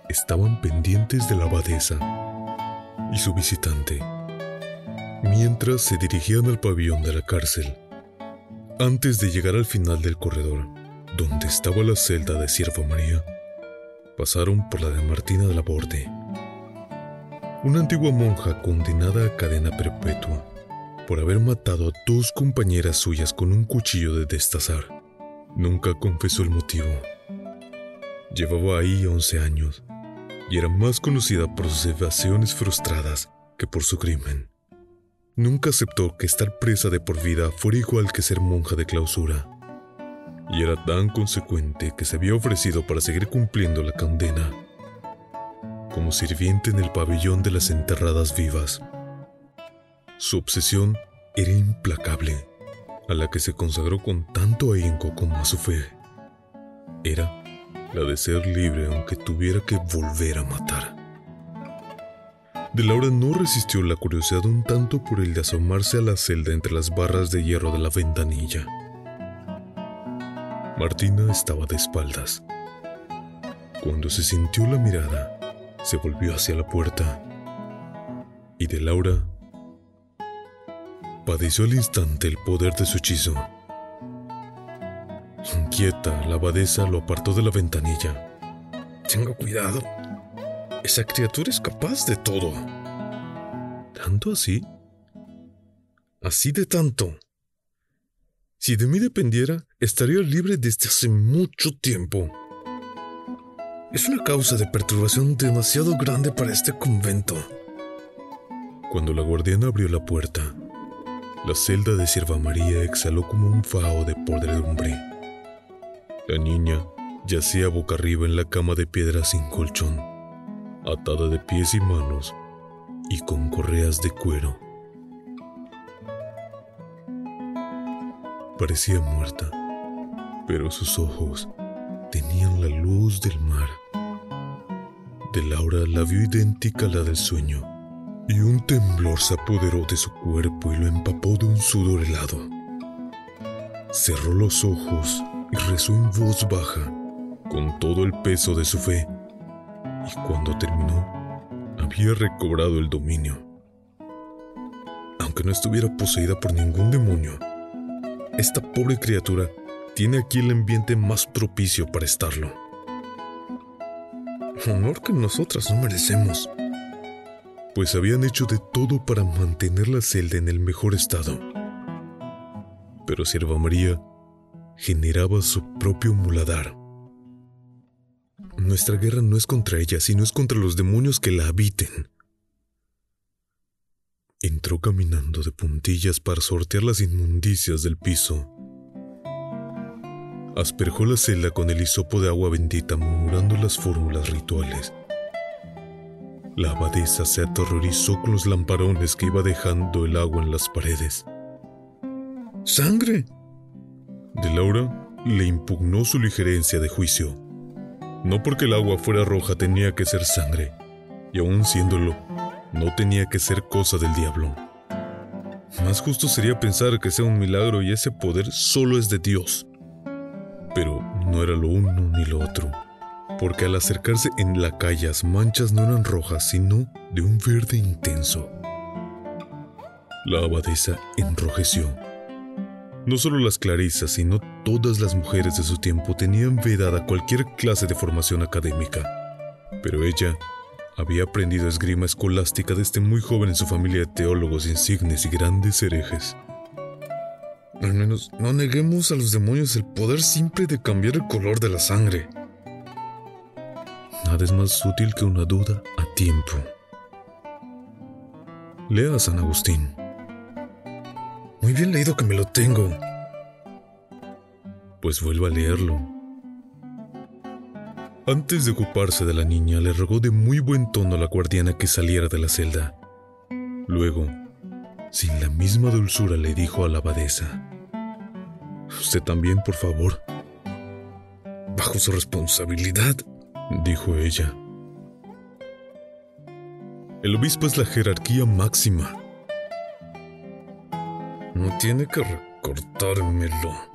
estaban pendientes de la abadesa y su visitante, mientras se dirigían al pabellón de la cárcel. Antes de llegar al final del corredor, donde estaba la celda de Sierva María, pasaron por la de Martina de la Borde una antigua monja condenada a cadena perpetua por haber matado a dos compañeras suyas con un cuchillo de destazar. Nunca confesó el motivo. Llevaba ahí 11 años y era más conocida por sus evasiones frustradas que por su crimen. Nunca aceptó que estar presa de por vida fuera igual que ser monja de clausura. Y era tan consecuente que se había ofrecido para seguir cumpliendo la condena como sirviente en el pabellón de las enterradas vivas. Su obsesión era implacable, a la que se consagró con tanto ahínco como a su fe. Era la de ser libre aunque tuviera que volver a matar. De Laura no resistió la curiosidad un tanto por el de asomarse a la celda entre las barras de hierro de la ventanilla. Martina estaba de espaldas. Cuando se sintió la mirada, se volvió hacia la puerta y de Laura padeció al instante el poder de su hechizo. Inquieta, la abadesa lo apartó de la ventanilla. Tenga cuidado. Esa criatura es capaz de todo. ¿Tanto así? Así de tanto. Si de mí dependiera, estaría libre desde hace mucho tiempo. Es una causa de perturbación demasiado grande para este convento. Cuando la guardiana abrió la puerta, la celda de Sierva María exhaló como un fao de podredumbre. La niña yacía boca arriba en la cama de piedra sin colchón, atada de pies y manos y con correas de cuero. Parecía muerta, pero sus ojos tenían la luz del mar. De Laura la vio idéntica a la del sueño, y un temblor se apoderó de su cuerpo y lo empapó de un sudor helado. Cerró los ojos y rezó en voz baja, con todo el peso de su fe, y cuando terminó, había recobrado el dominio. Aunque no estuviera poseída por ningún demonio, esta pobre criatura tiene aquí el ambiente más propicio para estarlo. Honor que nosotras no merecemos. Pues habían hecho de todo para mantener la celda en el mejor estado. Pero Sierva María generaba su propio muladar. Nuestra guerra no es contra ella, sino es contra los demonios que la habiten. Entró caminando de puntillas para sortear las inmundicias del piso asperjó la celda con el hisopo de agua bendita murmurando las fórmulas rituales. La abadesa se aterrorizó con los lamparones que iba dejando el agua en las paredes. ¡Sangre! De Laura le impugnó su ligerencia de juicio. No porque el agua fuera roja tenía que ser sangre, y aun siéndolo, no tenía que ser cosa del diablo. Más justo sería pensar que sea un milagro y ese poder solo es de Dios. Pero no era lo uno ni lo otro, porque al acercarse en la calle las manchas no eran rojas, sino de un verde intenso. La abadesa enrojeció No solo las clarisas, sino todas las mujeres de su tiempo tenían vedada cualquier clase de formación académica. Pero ella había aprendido esgrima escolástica desde muy joven en su familia de teólogos insignes y grandes herejes. Al menos no neguemos a los demonios el poder simple de cambiar el color de la sangre. Nada es más útil que una duda a tiempo. Lea a San Agustín. Muy bien leído que me lo tengo. Pues vuelva a leerlo. Antes de ocuparse de la niña, le rogó de muy buen tono a la guardiana que saliera de la celda. Luego, sin la misma dulzura, le dijo a la abadesa: Usted también, por favor. Bajo su responsabilidad, dijo ella. El obispo es la jerarquía máxima. No tiene que recordármelo.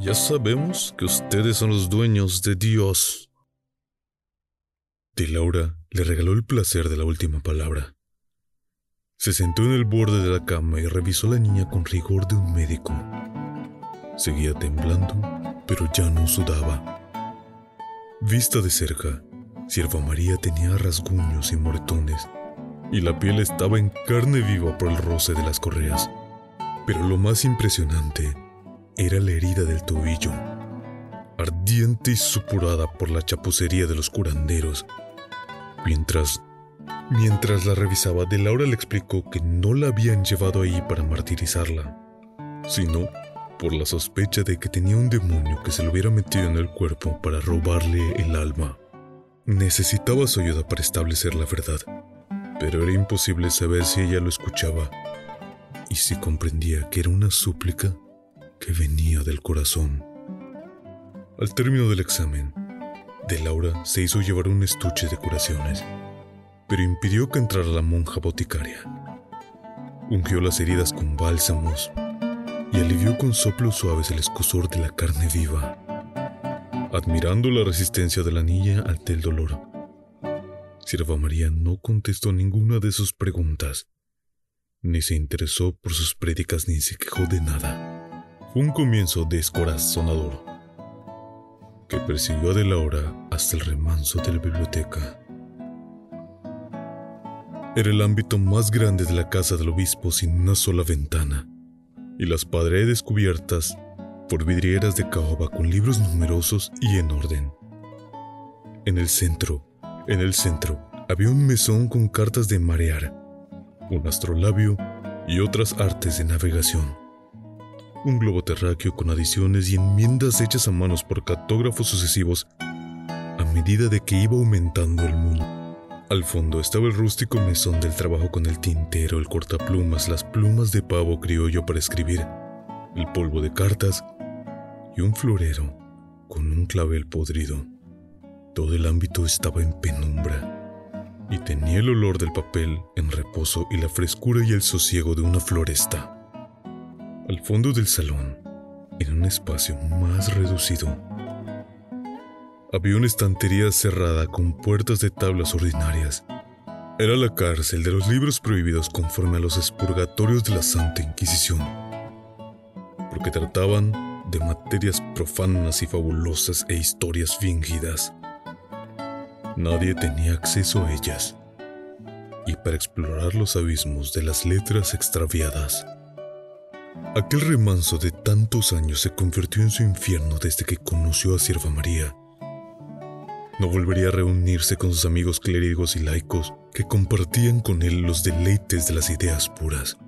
Ya sabemos que ustedes son los dueños de Dios. De Laura le regaló el placer de la última palabra. Se sentó en el borde de la cama y revisó a la niña con rigor de un médico. Seguía temblando, pero ya no sudaba. Vista de cerca, Sierva María tenía rasguños y moretones, y la piel estaba en carne viva por el roce de las correas. Pero lo más impresionante era la herida del tobillo, ardiente y supurada por la chapucería de los curanderos. Mientras, mientras la revisaba, De Laura le explicó que no la habían llevado ahí para martirizarla, sino por la sospecha de que tenía un demonio que se le hubiera metido en el cuerpo para robarle el alma. Necesitaba su ayuda para establecer la verdad, pero era imposible saber si ella lo escuchaba y si comprendía que era una súplica que venía del corazón. Al término del examen, de Laura se hizo llevar un estuche de curaciones, pero impidió que entrara la monja boticaria. Ungió las heridas con bálsamos y alivió con soplos suaves el escosor de la carne viva. Admirando la resistencia de la niña ante el dolor, Sierva María no contestó ninguna de sus preguntas, ni se interesó por sus prédicas ni se quejó de nada. Fue un comienzo descorazonador que persiguió a De Laura hasta el remanso de la biblioteca. Era el ámbito más grande de la casa del obispo sin una sola ventana y las paredes cubiertas por vidrieras de caoba con libros numerosos y en orden. En el centro, en el centro, había un mesón con cartas de marear, un astrolabio y otras artes de navegación. Un globo terráqueo con adiciones y enmiendas hechas a manos por cartógrafos sucesivos a medida de que iba aumentando el mundo. Al fondo estaba el rústico mesón del trabajo con el tintero, el cortaplumas, las plumas de pavo criollo para escribir, el polvo de cartas y un florero con un clavel podrido. Todo el ámbito estaba en penumbra y tenía el olor del papel en reposo y la frescura y el sosiego de una floresta. Al fondo del salón, en un espacio más reducido, había una estantería cerrada con puertas de tablas ordinarias. Era la cárcel de los libros prohibidos conforme a los expurgatorios de la Santa Inquisición, porque trataban de materias profanas y fabulosas e historias fingidas. Nadie tenía acceso a ellas, y para explorar los abismos de las letras extraviadas, aquel remanso de tantos años se convirtió en su infierno desde que conoció a Sierva María no volvería a reunirse con sus amigos clérigos y laicos que compartían con él los deleites de las ideas puras.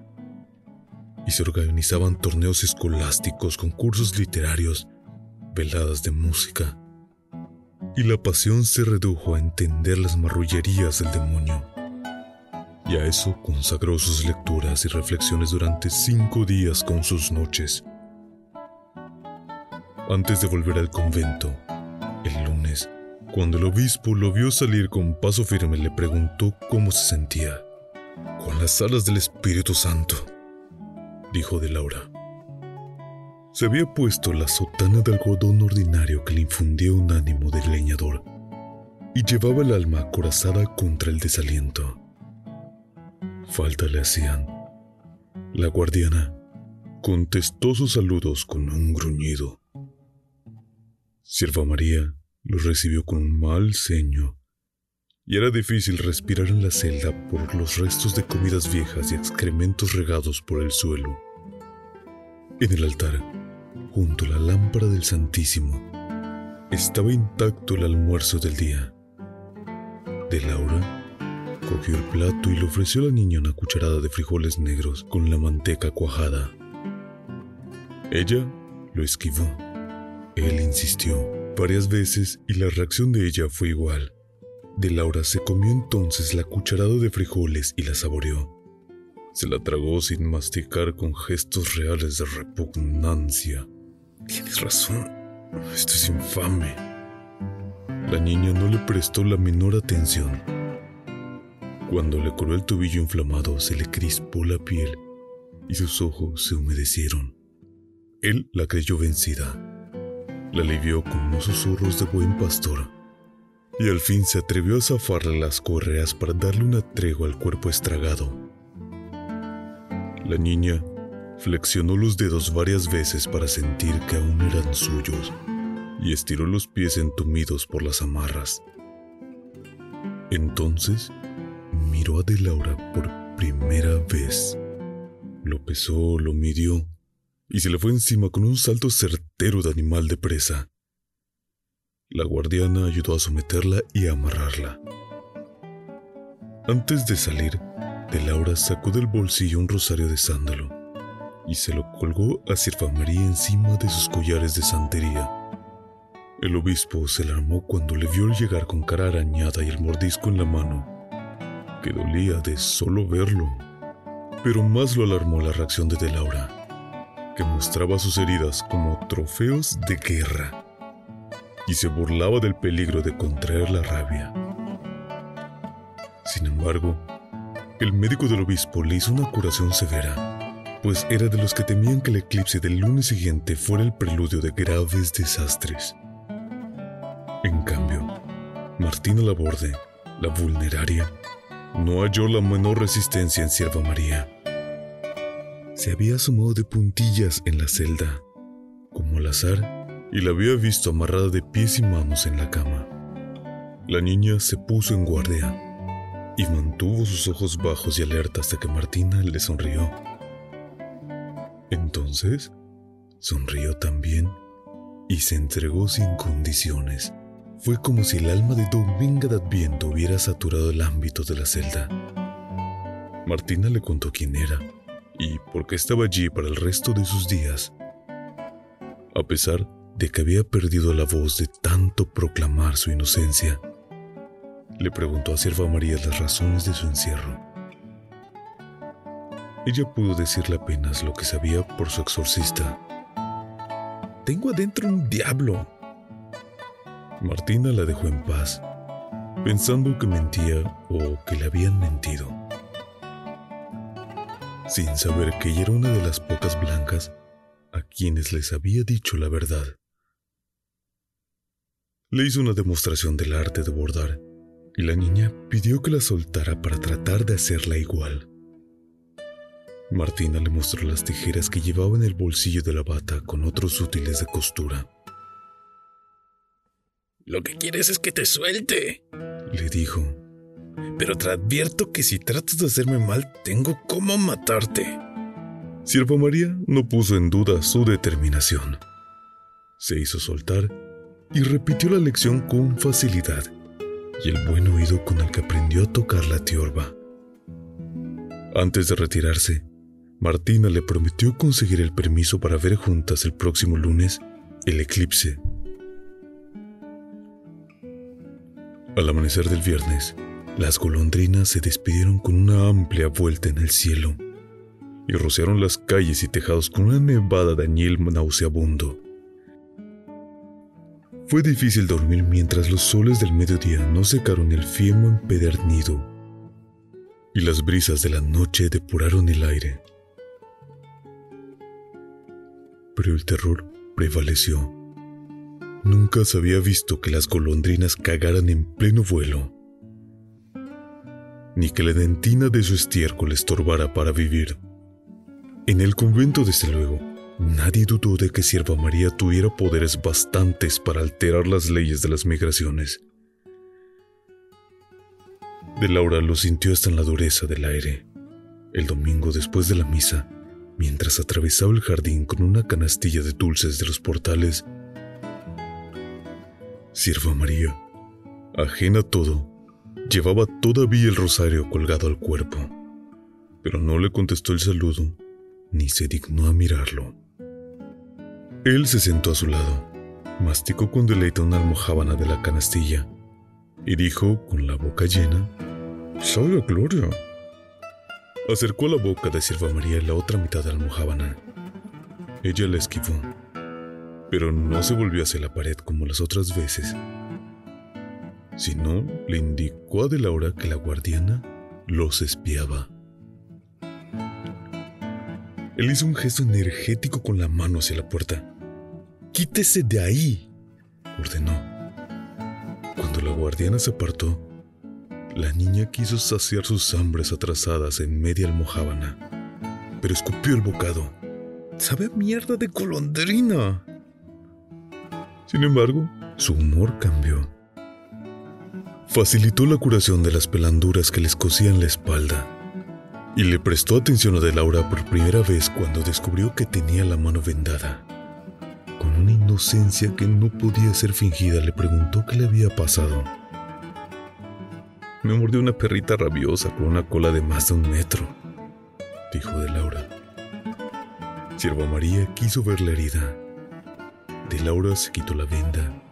Y se organizaban torneos escolásticos, concursos literarios, veladas de música. Y la pasión se redujo a entender las marrullerías del demonio. Y a eso consagró sus lecturas y reflexiones durante cinco días con sus noches. Antes de volver al convento, el lunes, cuando el obispo lo vio salir con paso firme, le preguntó cómo se sentía. Con las alas del Espíritu Santo, dijo de Laura. Se había puesto la sotana de algodón ordinario que le infundía un ánimo de leñador y llevaba el alma acorazada contra el desaliento. Falta le hacían la guardiana contestó sus saludos con un gruñido. Sierva María lo recibió con un mal ceño y era difícil respirar en la celda por los restos de comidas viejas y excrementos regados por el suelo. En el altar, junto a la lámpara del Santísimo, estaba intacto el almuerzo del día. De Laura cogió el plato y le ofreció a la niña una cucharada de frijoles negros con la manteca cuajada. Ella lo esquivó. Él insistió varias veces y la reacción de ella fue igual. De Laura se comió entonces la cucharada de frijoles y la saboreó. Se la tragó sin masticar con gestos reales de repugnancia. Tienes razón, esto es infame. La niña no le prestó la menor atención. Cuando le curó el tobillo inflamado, se le crispó la piel y sus ojos se humedecieron. Él la creyó vencida. La alivió con unos susurros de buen pastor y al fin se atrevió a zafarle las correas para darle una tregua al cuerpo estragado. La niña flexionó los dedos varias veces para sentir que aún eran suyos y estiró los pies entumidos por las amarras. Entonces miró a De Laura por primera vez. Lo pesó, lo midió y se le fue encima con un salto certero de animal de presa. La guardiana ayudó a someterla y a amarrarla. Antes de salir, De Laura sacó del bolsillo un rosario de sándalo y se lo colgó a Sirfa María encima de sus collares de santería. El obispo se alarmó cuando le vio llegar con cara arañada y el mordisco en la mano, que dolía de solo verlo. Pero más lo alarmó la reacción de De Laura que mostraba sus heridas como trofeos de guerra y se burlaba del peligro de contraer la rabia. Sin embargo, el médico del obispo le hizo una curación severa, pues era de los que temían que el eclipse del lunes siguiente fuera el preludio de graves desastres. En cambio, Martina Laborde, la vulneraria, no halló la menor resistencia en Sierva María se había asomado de puntillas en la celda, como al azar, y la había visto amarrada de pies y manos en la cama. La niña se puso en guardia y mantuvo sus ojos bajos y alerta hasta que Martina le sonrió. Entonces, sonrió también y se entregó sin condiciones. Fue como si el alma de Dominga de Adviento hubiera saturado el ámbito de la celda. Martina le contó quién era y porque estaba allí para el resto de sus días. A pesar de que había perdido la voz de tanto proclamar su inocencia, le preguntó a Sierva María las razones de su encierro. Ella pudo decirle apenas lo que sabía por su exorcista. Tengo adentro un diablo. Martina la dejó en paz, pensando que mentía o que le habían mentido sin saber que ella era una de las pocas blancas a quienes les había dicho la verdad. Le hizo una demostración del arte de bordar y la niña pidió que la soltara para tratar de hacerla igual. Martina le mostró las tijeras que llevaba en el bolsillo de la bata con otros útiles de costura. Lo que quieres es que te suelte, le dijo pero te advierto que si tratas de hacerme mal, tengo cómo matarte. Sierva María no puso en duda su determinación. Se hizo soltar y repitió la lección con facilidad y el buen oído con el que aprendió a tocar la tiorba. Antes de retirarse, Martina le prometió conseguir el permiso para ver juntas el próximo lunes el eclipse. Al amanecer del viernes, las golondrinas se despidieron con una amplia vuelta en el cielo y rociaron las calles y tejados con una nevada de añil nauseabundo. Fue difícil dormir mientras los soles del mediodía no secaron el fiemo empedernido y las brisas de la noche depuraron el aire. Pero el terror prevaleció. Nunca se había visto que las golondrinas cagaran en pleno vuelo ni que la dentina de su estiércol estorbara para vivir. En el convento, desde luego, nadie dudó de que Sierva María tuviera poderes bastantes para alterar las leyes de las migraciones. De Laura lo sintió hasta en la dureza del aire. El domingo después de la misa, mientras atravesaba el jardín con una canastilla de dulces de los portales, Sierva María, ajena a todo, llevaba todavía el rosario colgado al cuerpo, pero no le contestó el saludo ni se dignó a mirarlo. Él se sentó a su lado, masticó con deleite una almohábana de la canastilla y dijo con la boca llena, ¡Sabe gloria! Acercó la boca de Sierva María la otra mitad de la almohábana. Ella la esquivó pero no se volvió hacia la pared como las otras veces, sino le indicó a De Laura que la guardiana los espiaba. Él hizo un gesto energético con la mano hacia la puerta. ¡Quítese de ahí! ordenó. Cuando la guardiana se apartó, la niña quiso saciar sus hambres atrasadas en media almohábana, pero escupió el bocado. ¡Sabe mierda de colondrina! Sin embargo, su humor cambió. Facilitó la curación de las pelanduras que les cosían la espalda y le prestó atención a De Laura por primera vez cuando descubrió que tenía la mano vendada. Con una inocencia que no podía ser fingida, le preguntó qué le había pasado. Me mordió una perrita rabiosa con una cola de más de un metro, dijo De Laura. Sierva María quiso ver la herida de Laura se quitó la venda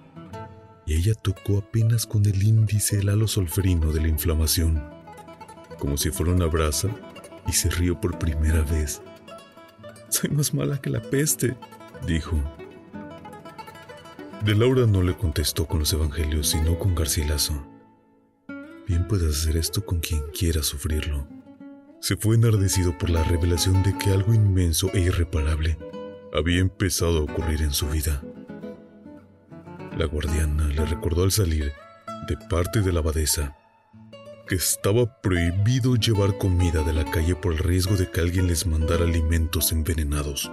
y ella tocó apenas con el índice el halo solferino de la inflamación, como si fuera una brasa, y se rió por primera vez. Soy más mala que la peste, dijo. De Laura no le contestó con los evangelios, sino con Garcilaso. Bien puedes hacer esto con quien quiera sufrirlo. Se fue enardecido por la revelación de que algo inmenso e irreparable había empezado a ocurrir en su vida. La guardiana le recordó al salir, de parte de la abadesa, que estaba prohibido llevar comida de la calle por el riesgo de que alguien les mandara alimentos envenenados,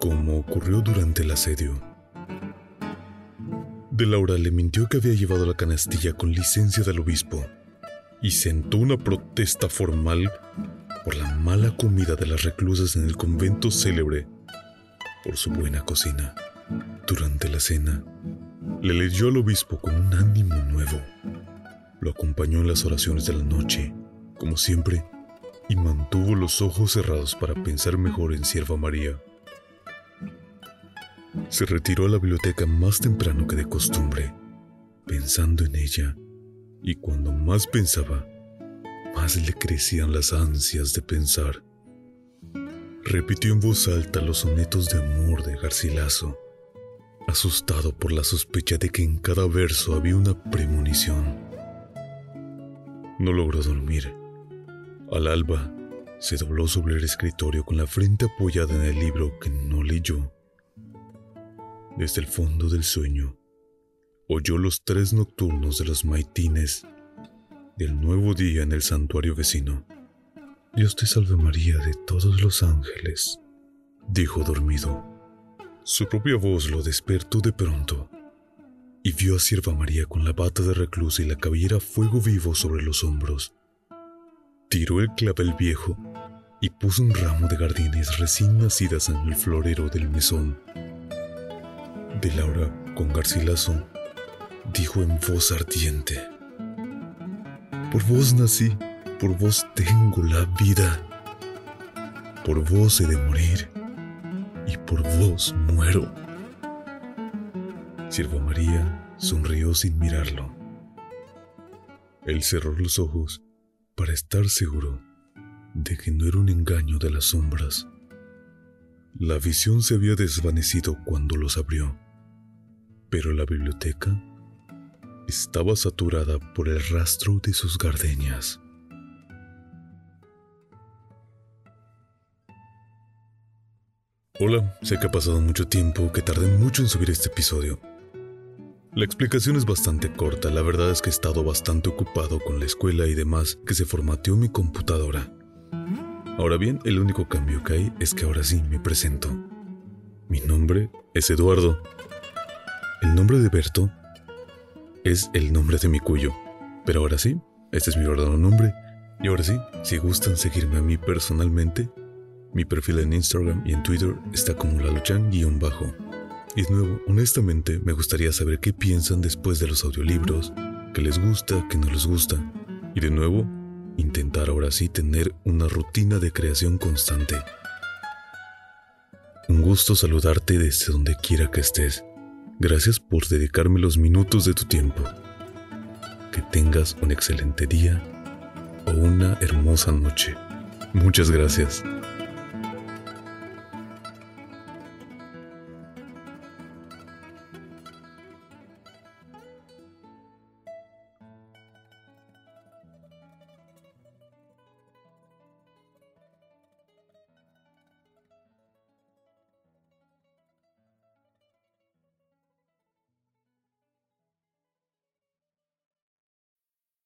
como ocurrió durante el asedio. De Laura le mintió que había llevado la canastilla con licencia del obispo y sentó una protesta formal por la mala comida de las reclusas en el convento célebre por su buena cocina. Durante la cena, le leyó al obispo con un ánimo nuevo. Lo acompañó en las oraciones de la noche, como siempre, y mantuvo los ojos cerrados para pensar mejor en Sierva María. Se retiró a la biblioteca más temprano que de costumbre, pensando en ella, y cuando más pensaba, más le crecían las ansias de pensar. Repitió en voz alta los sonetos de amor de Garcilaso asustado por la sospecha de que en cada verso había una premonición. No logró dormir. Al alba, se dobló sobre el escritorio con la frente apoyada en el libro que no leyó. Desde el fondo del sueño, oyó los tres nocturnos de los maitines del nuevo día en el santuario vecino. Dios te salve María de todos los ángeles, dijo dormido. Su propia voz lo despertó de pronto y vio a Sierva María con la bata de reclusa y la cabellera fuego vivo sobre los hombros. Tiró el clavel viejo y puso un ramo de gardines recién nacidas en el florero del mesón. De Laura, con Garcilaso, dijo en voz ardiente: Por vos nací, por vos tengo la vida, por vos he de morir y por vos muero. Sierva María sonrió sin mirarlo. Él cerró los ojos para estar seguro de que no era un engaño de las sombras. La visión se había desvanecido cuando los abrió, pero la biblioteca estaba saturada por el rastro de sus gardenias. Hola, sé que ha pasado mucho tiempo, que tardé mucho en subir este episodio. La explicación es bastante corta, la verdad es que he estado bastante ocupado con la escuela y demás que se formateó mi computadora. Ahora bien, el único cambio que hay es que ahora sí me presento. Mi nombre es Eduardo. El nombre de Berto es el nombre de mi cuyo. Pero ahora sí, este es mi verdadero nombre. Y ahora sí, si gustan seguirme a mí personalmente, mi perfil en Instagram y en Twitter está como laluchan-bajo. Y de nuevo, honestamente, me gustaría saber qué piensan después de los audiolibros, qué les gusta, qué no les gusta. Y de nuevo, intentar ahora sí tener una rutina de creación constante. Un gusto saludarte desde donde quiera que estés. Gracias por dedicarme los minutos de tu tiempo. Que tengas un excelente día o una hermosa noche. Muchas gracias.